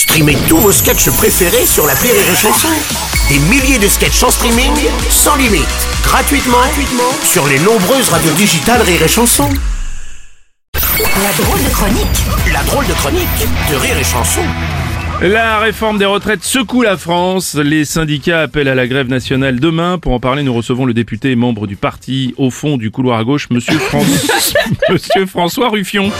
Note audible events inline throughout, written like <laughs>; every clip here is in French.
Streamez tous vos sketchs préférés sur la Rire et Chanson. Des milliers de sketchs en streaming, sans limite, gratuitement, gratuitement sur les nombreuses radios digitales Rire et Chanson. La drôle de chronique La drôle de chronique de Rire et Chanson. La réforme des retraites secoue la France. Les syndicats appellent à la grève nationale demain. Pour en parler, nous recevons le député et membre du parti au fond du couloir à gauche, Monsieur, François, <laughs> Monsieur François Ruffion.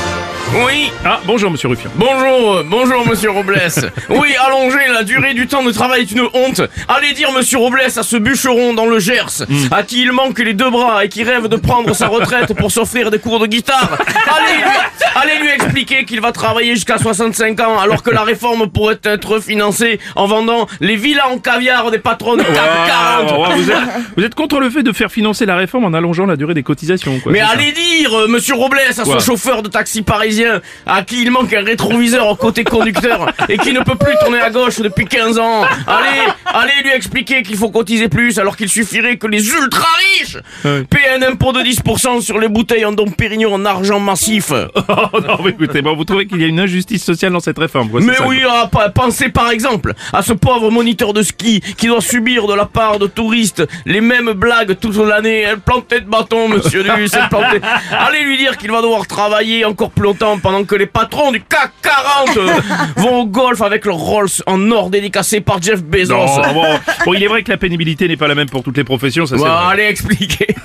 Oui, Ah, bonjour Monsieur Ruffion. bonjour, euh, bonjour monsieur Robles. <laughs> Oui, allonger la durée du temps de travail est une honte. Allez dire monsieur Robles à ce bûcheron dans le Gers, à qui il manque les deux bras et qui rêve de prendre sa retraite pour s'offrir des cours de guitare. Allez lui, allez lui expliquer qu'il va travailler jusqu'à 65 ans alors que la réforme pourrait être financée en vendant les villas en caviar des patrons de CAC 40. Ouais, vous, êtes, vous êtes contre le fait de faire financer la réforme en allongeant la durée des cotisations, quoi. Mais allez dire, euh, monsieur Robles, à ce chauffeur de taxi parisien, à qui il manque un rétroviseur au côté conducteur et qui ne peut plus tourner à gauche depuis 15 ans. Allez, allez lui expliquer qu'il faut cotiser plus alors qu'il suffirait que les ultra riches paient un impôt de 10% sur les bouteilles en Dom Pérignon en argent massif. <laughs> Oh, non, mais écoutez, bon, vous trouvez qu'il y a une injustice sociale dans cette réforme, quoi, Mais ça, oui, ah, pensez par exemple à ce pauvre moniteur de ski qui doit subir de la part de touristes les mêmes blagues toute l'année. Elle plantait de bâton, monsieur Duss, elle plantait. <laughs> Allez lui dire qu'il va devoir travailler encore plus longtemps pendant que les patrons du CAC 40 euh, <laughs> vont au golf avec leur Rolls en or dédicacé par Jeff Bezos. Non, bon, bon, il est vrai que la pénibilité n'est pas la même pour toutes les professions, ça c'est Bon, vrai. allez expliquer <laughs>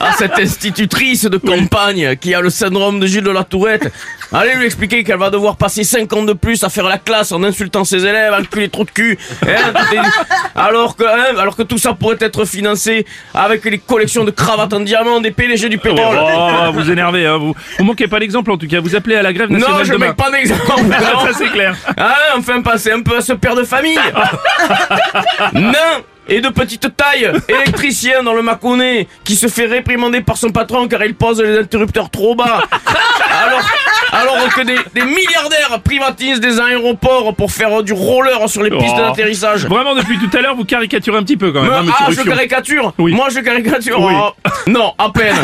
à cette institutrice de campagne qui a le syndrome de Gilles de la Tourette. Allez lui expliquer qu'elle va devoir passer 5 ans de plus à faire la classe en insultant ses élèves, enculer trop de cul. hein, alors que, hein, alors que tout ça pourrait être financé avec les collections de cravates en diamant des PDG du pétrole. Oh, vous énervez, hein, vous. Vous manquez pas d'exemple en tout cas. Vous appelez à la grève nationale non, je demain. mets pas d'exemple. <laughs> non. ça c'est clair. Ah, enfin, pensez un peu à ce père de famille. <laughs> Nain et de petite taille, électricien dans le Mâconnais, qui se fait réprimander par son patron car il pose les interrupteurs trop bas. Alors, alors que des, des milliardaires privatisent des aéroports pour faire du roller sur les pistes Oh. d'atterrissage. Vraiment, depuis tout à l'heure, vous caricaturez un petit peu quand même, Mais- hein, ah, je caricature Oui. Moi, je caricature Oui. Oh, Non, à peine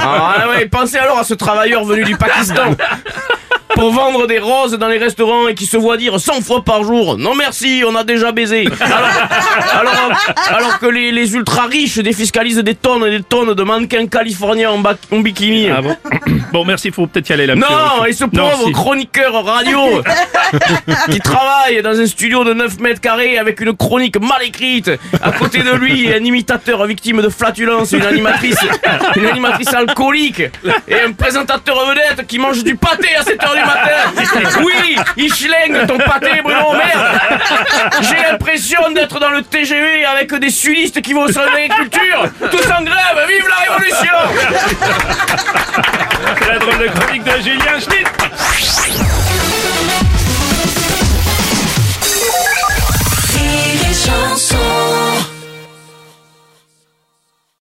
ah, ouais, Pensez alors à ce travailleur venu du Pakistan pour vendre des roses dans les restaurants et qui se voit dire 100 fois par jour Non merci, on a déjà baisé Alors, alors, alors que les, les ultra riches défiscalisent des tonnes et des tonnes de mannequins californiens en, bikini Ah bon <coughs> Bon, merci, faut peut-être y aller là. non, et ce Non, pauvre si. chroniqueur radio <laughs> qui travaille dans un studio de 9 mètres carrés avec une chronique mal écrite. À côté de lui, un imitateur victime de flatulence, une animatrice, une animatrice alcoolique et un présentateur vedette qui mange du pâté à 7 heures du Oui, il schlingue ton pâté, Bruno, merde. J'ai l'impression d'être dans le TGV avec des sudistes qui vont au salon. Tous en grève, vive la révolution C'est la drôle de chronique de Julien Schnitt.